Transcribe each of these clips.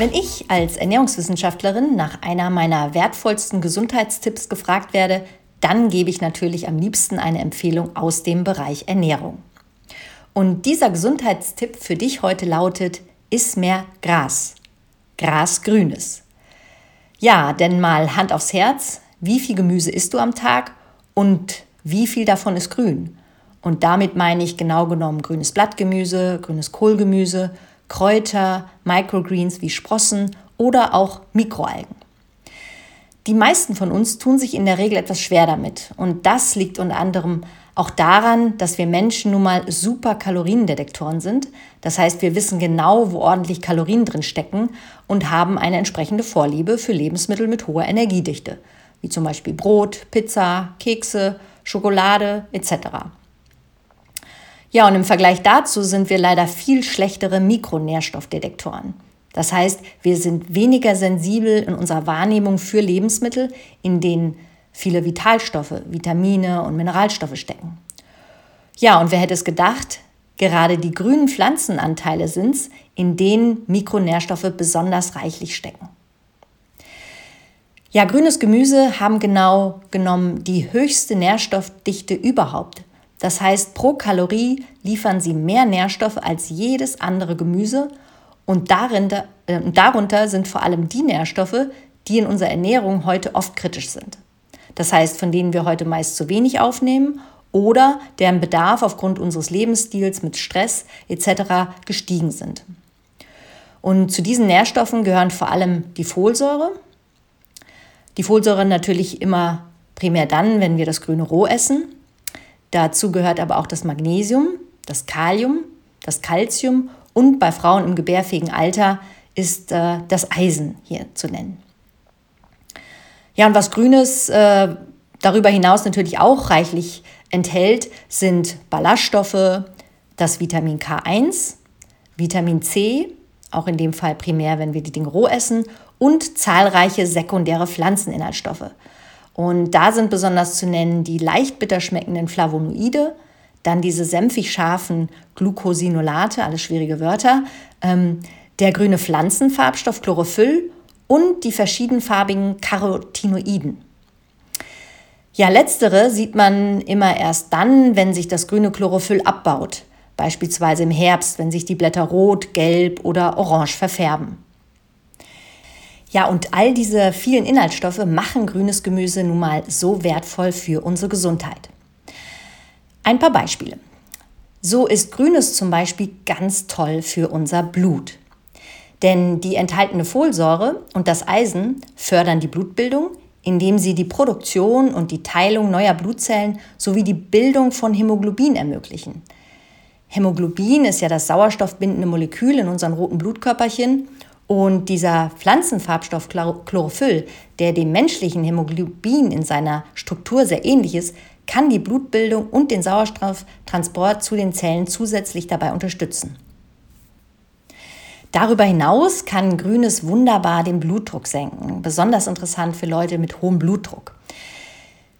Wenn ich als Ernährungswissenschaftlerin nach einer meiner wertvollsten Gesundheitstipps gefragt werde, dann gebe ich natürlich am liebsten eine Empfehlung aus dem Bereich Ernährung. Und dieser Gesundheitstipp für dich heute lautet, iss mehr Gras. Gras Grünes. Ja, denn mal Hand aufs Herz, wie viel Gemüse isst du am Tag und wie viel davon ist grün? Und damit meine ich genau genommen grünes Blattgemüse, grünes Kohlgemüse Kräuter, Microgreens wie Sprossen oder auch Mikroalgen. Die meisten von uns tun sich in der Regel etwas schwer damit. Und das liegt unter anderem auch daran, dass wir Menschen nun mal super Kaloriendetektoren sind. Das heißt, wir wissen genau, wo ordentlich Kalorien drin stecken und haben eine entsprechende Vorliebe für Lebensmittel mit hoher Energiedichte, wie zum Beispiel Brot, Pizza, Kekse, Schokolade etc. Ja, und im Vergleich dazu sind wir leider viel schlechtere Mikronährstoffdetektoren. Das heißt, wir sind weniger sensibel in unserer Wahrnehmung für Lebensmittel, in denen viele Vitalstoffe, Vitamine und Mineralstoffe stecken. Ja, und wer hätte es gedacht, gerade die grünen Pflanzenanteile sind es, in denen Mikronährstoffe besonders reichlich stecken. Ja, grünes Gemüse haben genau genommen die höchste Nährstoffdichte überhaupt. Das heißt, pro Kalorie liefern sie mehr Nährstoffe als jedes andere Gemüse und darunter, äh, darunter sind vor allem die Nährstoffe, die in unserer Ernährung heute oft kritisch sind. Das heißt, von denen wir heute meist zu wenig aufnehmen oder deren Bedarf aufgrund unseres Lebensstils mit Stress etc. gestiegen sind. Und zu diesen Nährstoffen gehören vor allem die Folsäure. Die Folsäure natürlich immer primär dann, wenn wir das grüne roh essen. Dazu gehört aber auch das Magnesium, das Kalium, das Calcium und bei Frauen im gebärfähigen Alter ist äh, das Eisen hier zu nennen. Ja, und was Grünes äh, darüber hinaus natürlich auch reichlich enthält, sind Ballaststoffe, das Vitamin K1, Vitamin C, auch in dem Fall primär, wenn wir die Dinge roh essen, und zahlreiche sekundäre Pflanzeninhaltsstoffe. Und da sind besonders zu nennen die leicht bitter schmeckenden Flavonoide, dann diese senfig scharfen Glucosinolate, alles schwierige Wörter, ähm, der grüne Pflanzenfarbstoff Chlorophyll und die verschiedenfarbigen Carotinoiden. Ja, letztere sieht man immer erst dann, wenn sich das grüne Chlorophyll abbaut, beispielsweise im Herbst, wenn sich die Blätter rot, gelb oder orange verfärben. Ja, und all diese vielen Inhaltsstoffe machen grünes Gemüse nun mal so wertvoll für unsere Gesundheit. Ein paar Beispiele. So ist Grünes zum Beispiel ganz toll für unser Blut. Denn die enthaltene Folsäure und das Eisen fördern die Blutbildung, indem sie die Produktion und die Teilung neuer Blutzellen sowie die Bildung von Hämoglobin ermöglichen. Hämoglobin ist ja das sauerstoffbindende Molekül in unseren roten Blutkörperchen und dieser Pflanzenfarbstoff Chlorophyll, der dem menschlichen Hämoglobin in seiner Struktur sehr ähnlich ist, kann die Blutbildung und den Sauerstofftransport zu den Zellen zusätzlich dabei unterstützen. Darüber hinaus kann Grünes wunderbar den Blutdruck senken, besonders interessant für Leute mit hohem Blutdruck.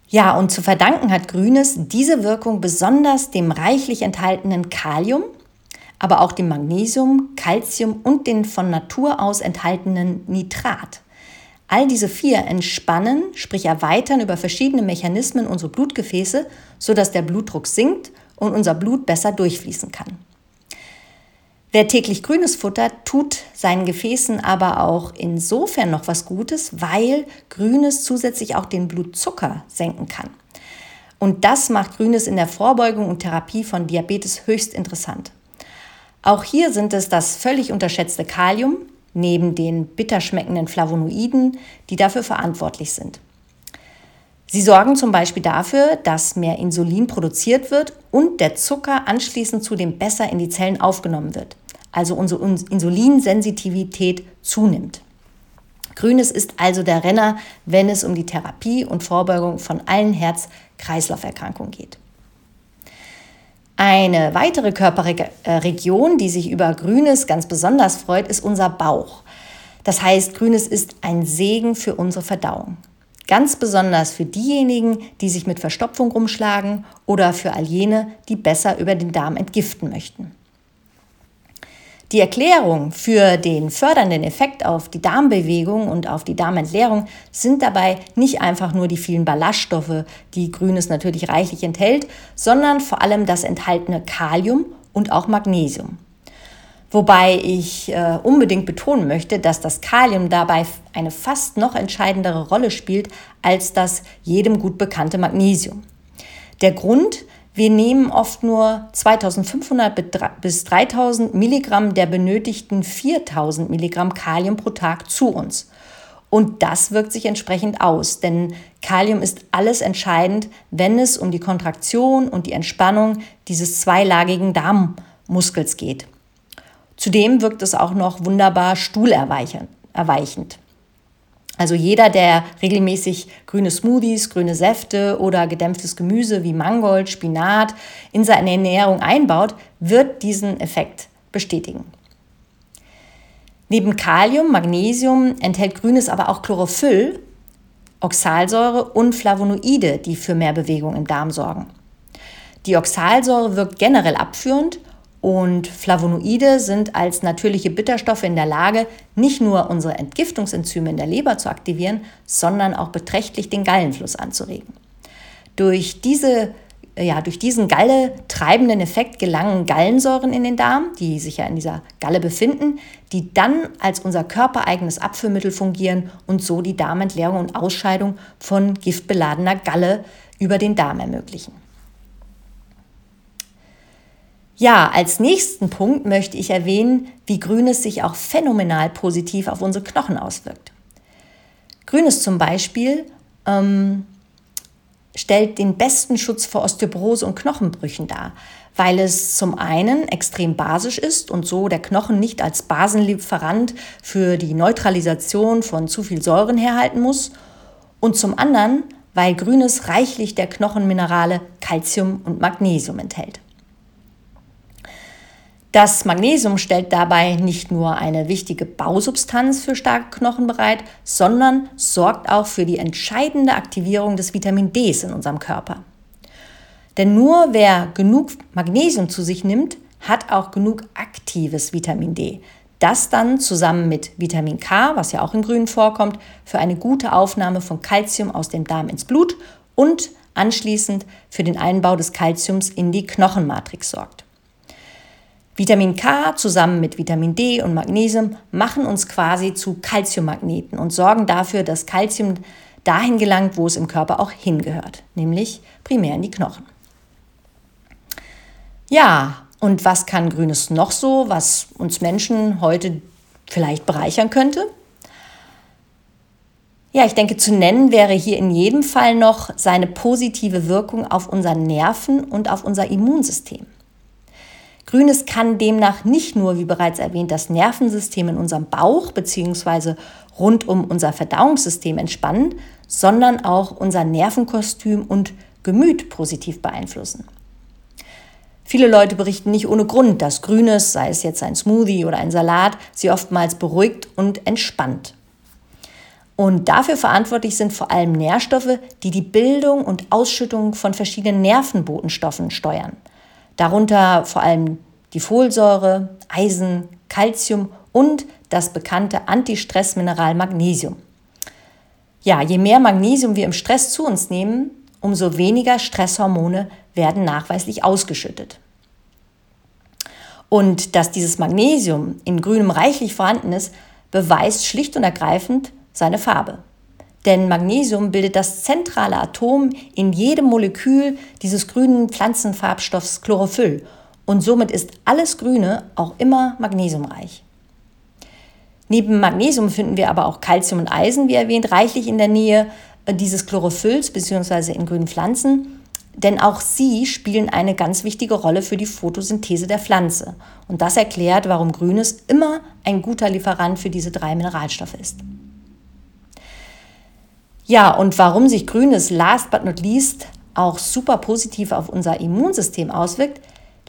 Ja, und zu verdanken hat Grünes diese Wirkung besonders dem reichlich enthaltenen Kalium, aber auch dem Magnesium, Calcium und den von Natur aus enthaltenen Nitrat. All diese vier entspannen, sprich erweitern über verschiedene Mechanismen unsere Blutgefäße, sodass der Blutdruck sinkt und unser Blut besser durchfließen kann. Wer täglich grünes Futter tut seinen Gefäßen aber auch insofern noch was Gutes, weil Grünes zusätzlich auch den Blutzucker senken kann. Und das macht Grünes in der Vorbeugung und Therapie von Diabetes höchst interessant. Auch hier sind es das völlig unterschätzte Kalium neben den bitter schmeckenden Flavonoiden, die dafür verantwortlich sind. Sie sorgen zum Beispiel dafür, dass mehr Insulin produziert wird und der Zucker anschließend zudem besser in die Zellen aufgenommen wird, also unsere Insulinsensitivität zunimmt. Grünes ist also der Renner, wenn es um die Therapie und Vorbeugung von allen Herz-Kreislauf-Erkrankungen geht. Eine weitere Körperregion, die sich über Grünes ganz besonders freut, ist unser Bauch. Das heißt, Grünes ist ein Segen für unsere Verdauung. Ganz besonders für diejenigen, die sich mit Verstopfung rumschlagen oder für all jene, die besser über den Darm entgiften möchten. Die Erklärung für den fördernden Effekt auf die Darmbewegung und auf die Darmentleerung sind dabei nicht einfach nur die vielen Ballaststoffe, die Grünes natürlich reichlich enthält, sondern vor allem das enthaltene Kalium und auch Magnesium. Wobei ich äh, unbedingt betonen möchte, dass das Kalium dabei eine fast noch entscheidendere Rolle spielt als das jedem gut bekannte Magnesium. Der Grund, wir nehmen oft nur 2500 bis 3000 Milligramm der benötigten 4000 Milligramm Kalium pro Tag zu uns. Und das wirkt sich entsprechend aus, denn Kalium ist alles entscheidend, wenn es um die Kontraktion und die Entspannung dieses zweilagigen Darmmuskels geht. Zudem wirkt es auch noch wunderbar stuhlerweichend. Also jeder, der regelmäßig grüne Smoothies, grüne Säfte oder gedämpftes Gemüse wie Mangold, Spinat in seine Ernährung einbaut, wird diesen Effekt bestätigen. Neben Kalium, Magnesium enthält Grünes aber auch Chlorophyll, Oxalsäure und Flavonoide, die für mehr Bewegung im Darm sorgen. Die Oxalsäure wirkt generell abführend und Flavonoide sind als natürliche Bitterstoffe in der Lage, nicht nur unsere Entgiftungsenzyme in der Leber zu aktivieren, sondern auch beträchtlich den Gallenfluss anzuregen. Durch, diese, ja, durch diesen Galle treibenden Effekt gelangen Gallensäuren in den Darm, die sich ja in dieser Galle befinden, die dann als unser körpereigenes Abführmittel fungieren und so die Darmentleerung und Ausscheidung von giftbeladener Galle über den Darm ermöglichen. Ja, als nächsten Punkt möchte ich erwähnen, wie Grünes sich auch phänomenal positiv auf unsere Knochen auswirkt. Grünes zum Beispiel ähm, stellt den besten Schutz vor Osteoporose und Knochenbrüchen dar, weil es zum einen extrem basisch ist und so der Knochen nicht als Basenlieferant für die Neutralisation von zu viel Säuren herhalten muss und zum anderen, weil Grünes reichlich der Knochenminerale Calcium und Magnesium enthält. Das Magnesium stellt dabei nicht nur eine wichtige Bausubstanz für starke Knochen bereit, sondern sorgt auch für die entscheidende Aktivierung des Vitamin D in unserem Körper. Denn nur wer genug Magnesium zu sich nimmt, hat auch genug aktives Vitamin D. Das dann zusammen mit Vitamin K, was ja auch im Grünen vorkommt, für eine gute Aufnahme von Kalzium aus dem Darm ins Blut und anschließend für den Einbau des Kalziums in die Knochenmatrix sorgt. Vitamin K zusammen mit Vitamin D und Magnesium machen uns quasi zu Calciummagneten und sorgen dafür, dass Calcium dahin gelangt, wo es im Körper auch hingehört, nämlich primär in die Knochen. Ja, und was kann Grünes noch so, was uns Menschen heute vielleicht bereichern könnte? Ja, ich denke, zu nennen wäre hier in jedem Fall noch seine positive Wirkung auf unser Nerven und auf unser Immunsystem. Grünes kann demnach nicht nur, wie bereits erwähnt, das Nervensystem in unserem Bauch bzw. rund um unser Verdauungssystem entspannen, sondern auch unser Nervenkostüm und Gemüt positiv beeinflussen. Viele Leute berichten nicht ohne Grund, dass Grünes, sei es jetzt ein Smoothie oder ein Salat, sie oftmals beruhigt und entspannt. Und dafür verantwortlich sind vor allem Nährstoffe, die die Bildung und Ausschüttung von verschiedenen Nervenbotenstoffen steuern – Darunter vor allem die Folsäure, Eisen, Calcium und das bekannte Antistressmineral Magnesium. Ja, je mehr Magnesium wir im Stress zu uns nehmen, umso weniger Stresshormone werden nachweislich ausgeschüttet. Und dass dieses Magnesium in grünem reichlich vorhanden ist, beweist schlicht und ergreifend seine Farbe. Denn Magnesium bildet das zentrale Atom in jedem Molekül dieses grünen Pflanzenfarbstoffs Chlorophyll. Und somit ist alles Grüne auch immer magnesiumreich. Neben Magnesium finden wir aber auch Calcium und Eisen, wie erwähnt, reichlich in der Nähe äh, dieses Chlorophylls bzw. in grünen Pflanzen. Denn auch sie spielen eine ganz wichtige Rolle für die Photosynthese der Pflanze. Und das erklärt, warum Grünes immer ein guter Lieferant für diese drei Mineralstoffe ist. Ja, und warum sich Grünes last but not least auch super positiv auf unser Immunsystem auswirkt,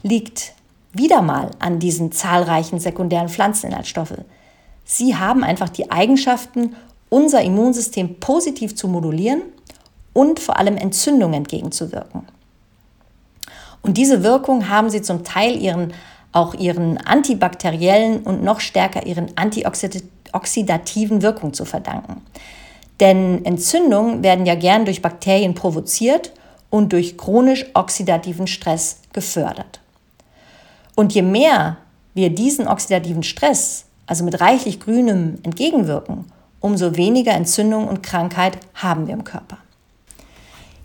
liegt wieder mal an diesen zahlreichen sekundären Pflanzeninhaltsstoffe. Sie haben einfach die Eigenschaften, unser Immunsystem positiv zu modulieren und vor allem Entzündungen entgegenzuwirken. Und diese Wirkung haben sie zum Teil ihren auch ihren antibakteriellen und noch stärker ihren antioxidativen Wirkung zu verdanken. Denn Entzündungen werden ja gern durch Bakterien provoziert und durch chronisch oxidativen Stress gefördert. Und je mehr wir diesen oxidativen Stress, also mit reichlich Grünem, entgegenwirken, umso weniger Entzündung und Krankheit haben wir im Körper.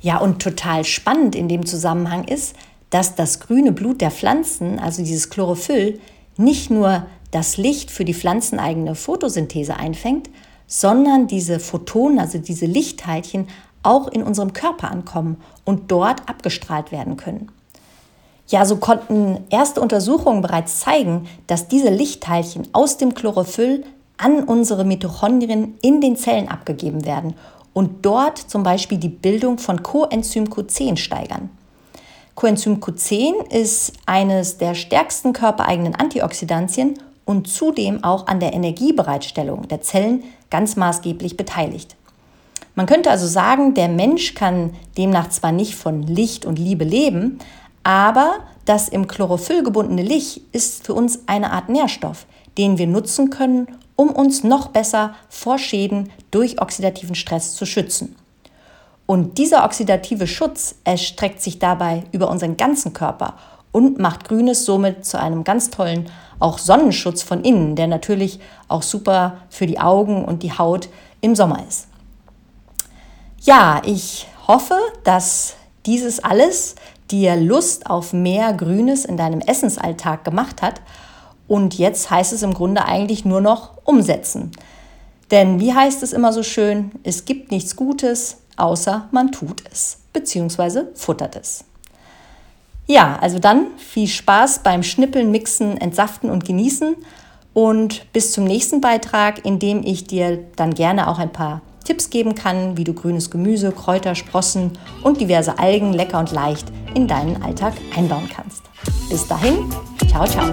Ja, und total spannend in dem Zusammenhang ist, dass das grüne Blut der Pflanzen, also dieses Chlorophyll, nicht nur das Licht für die pflanzeneigene Photosynthese einfängt, sondern diese Photonen, also diese Lichtteilchen, auch in unserem Körper ankommen und dort abgestrahlt werden können. Ja, so konnten erste Untersuchungen bereits zeigen, dass diese Lichtteilchen aus dem Chlorophyll an unsere Mitochondrien in den Zellen abgegeben werden und dort zum Beispiel die Bildung von Coenzym Q10 steigern. Coenzym Q10 ist eines der stärksten körpereigenen Antioxidantien und zudem auch an der Energiebereitstellung der Zellen ganz maßgeblich beteiligt. Man könnte also sagen, der Mensch kann demnach zwar nicht von Licht und Liebe leben, aber das im Chlorophyll gebundene Licht ist für uns eine Art Nährstoff, den wir nutzen können, um uns noch besser vor Schäden durch oxidativen Stress zu schützen. Und dieser oxidative Schutz erstreckt sich dabei über unseren ganzen Körper und macht Grünes somit zu einem ganz tollen auch Sonnenschutz von innen, der natürlich auch super für die Augen und die Haut im Sommer ist. Ja, ich hoffe, dass dieses alles dir Lust auf mehr Grünes in deinem Essensalltag gemacht hat und jetzt heißt es im Grunde eigentlich nur noch umsetzen. Denn wie heißt es immer so schön, es gibt nichts Gutes, außer man tut es bzw. futtert es. Ja, also dann viel Spaß beim Schnippeln, Mixen, Entsaften und Genießen und bis zum nächsten Beitrag, in dem ich dir dann gerne auch ein paar Tipps geben kann, wie du grünes Gemüse, Kräuter, Sprossen und diverse Algen lecker und leicht in deinen Alltag einbauen kannst. Bis dahin, ciao, ciao.